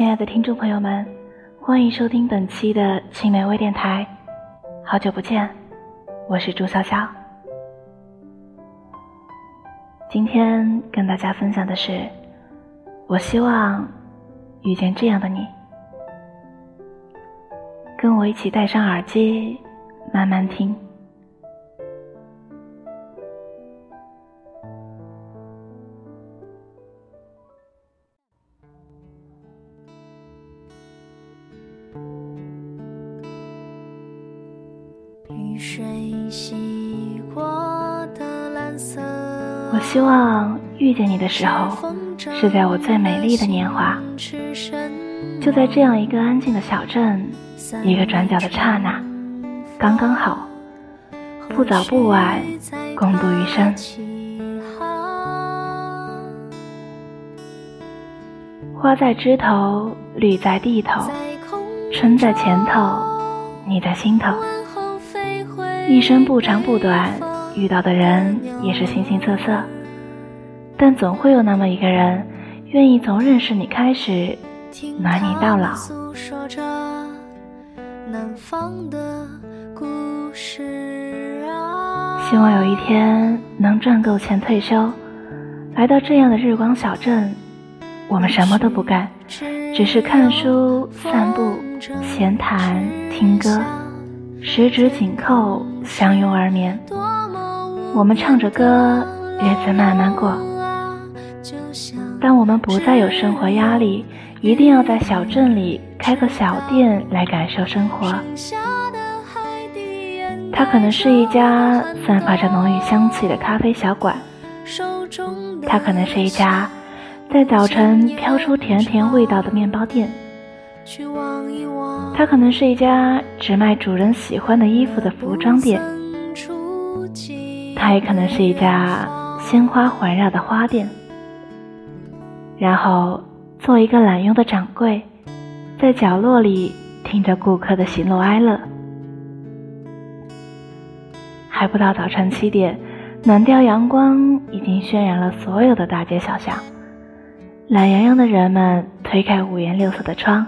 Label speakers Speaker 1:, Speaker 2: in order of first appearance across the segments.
Speaker 1: 亲爱的听众朋友们，欢迎收听本期的青梅微电台。好久不见，我是朱潇潇。今天跟大家分享的是，我希望遇见这样的你，跟我一起戴上耳机，慢慢听。我希望遇见你的时候，是在我最美丽的年华，就在这样一个安静的小镇，一个转角的刹那，刚刚好，不早不晚，共度余生。花在枝头，绿在地头，春在前头，你在心头。一生不长不短，遇到的人也是形形色色，但总会有那么一个人，愿意从认识你开始，暖你到老。希望有一天能赚够钱退休，来到这样的日光小镇，我们什么都不干，只是看书、散步、闲谈、听歌。十指紧扣，相拥而眠。我们唱着歌，日子慢慢过。当我们不再有生活压力，一定要在小镇里开个小店来感受生活。它可能是一家散发着浓郁香气的咖啡小馆，它可能是一家在早晨飘出甜甜味道的面包店。它可能是一家只卖主人喜欢的衣服的服装店，它也可能是一家鲜花环绕的花店。然后做一个懒慵的掌柜，在角落里听着顾客的喜怒哀乐。还不到早晨七点，暖调阳光已经渲染了所有的大街小巷，懒洋洋的人们推开五颜六色的窗。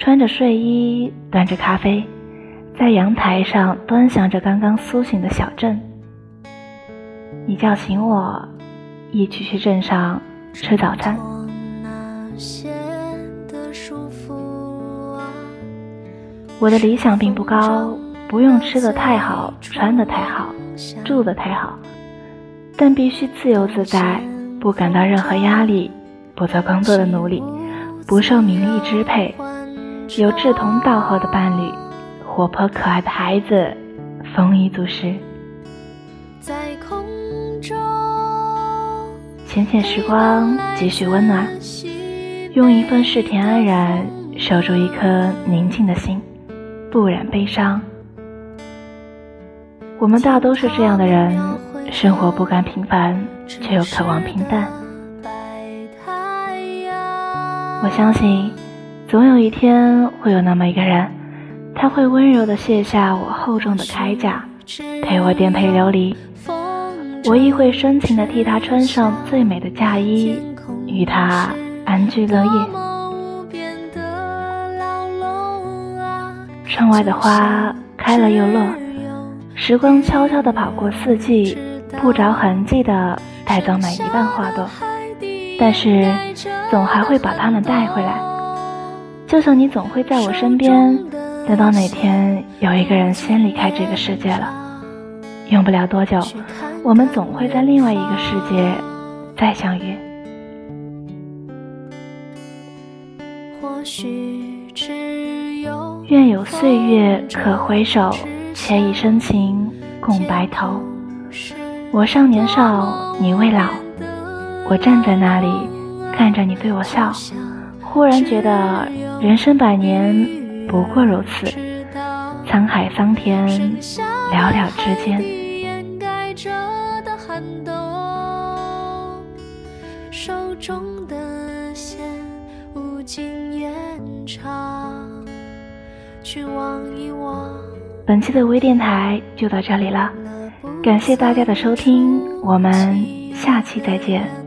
Speaker 1: 穿着睡衣，端着咖啡，在阳台上端详着刚刚苏醒的小镇。你叫醒我，一起去镇上吃早餐。我的理想并不高，不用吃的太好，穿的太好，住的太好，但必须自由自在，不感到任何压力，不做工作的奴隶，不受名利支配。有志同道合的伴侣，活泼可爱的孩子，丰衣足食。浅浅时光，几许温暖，用一份世甜安然守住一颗宁静的心，不染悲伤。我们大都是这样的人，生活不甘平凡，却又渴望平淡。我相信。总有一天会有那么一个人，他会温柔地卸下我厚重的铠甲，陪我颠沛流离。我亦会深情地替他穿上最美的嫁衣，与他安居乐业。窗外的花开了又落，时光悄悄地跑过四季，不着痕迹地带走每一瓣花朵，但是总还会把它们带回来。就像你总会在我身边，等到哪天有一个人先离开这个世界了，用不了多久，我们总会在另外一个世界再相遇。愿有岁月可回首，且以深情共白头。我尚年少，你未老，我站在那里，看着你对我笑。忽然觉得人生百年不过如此，沧海桑田寥寥之间。本期的微电台就到这里了，感谢大家的收听，我们下期再见。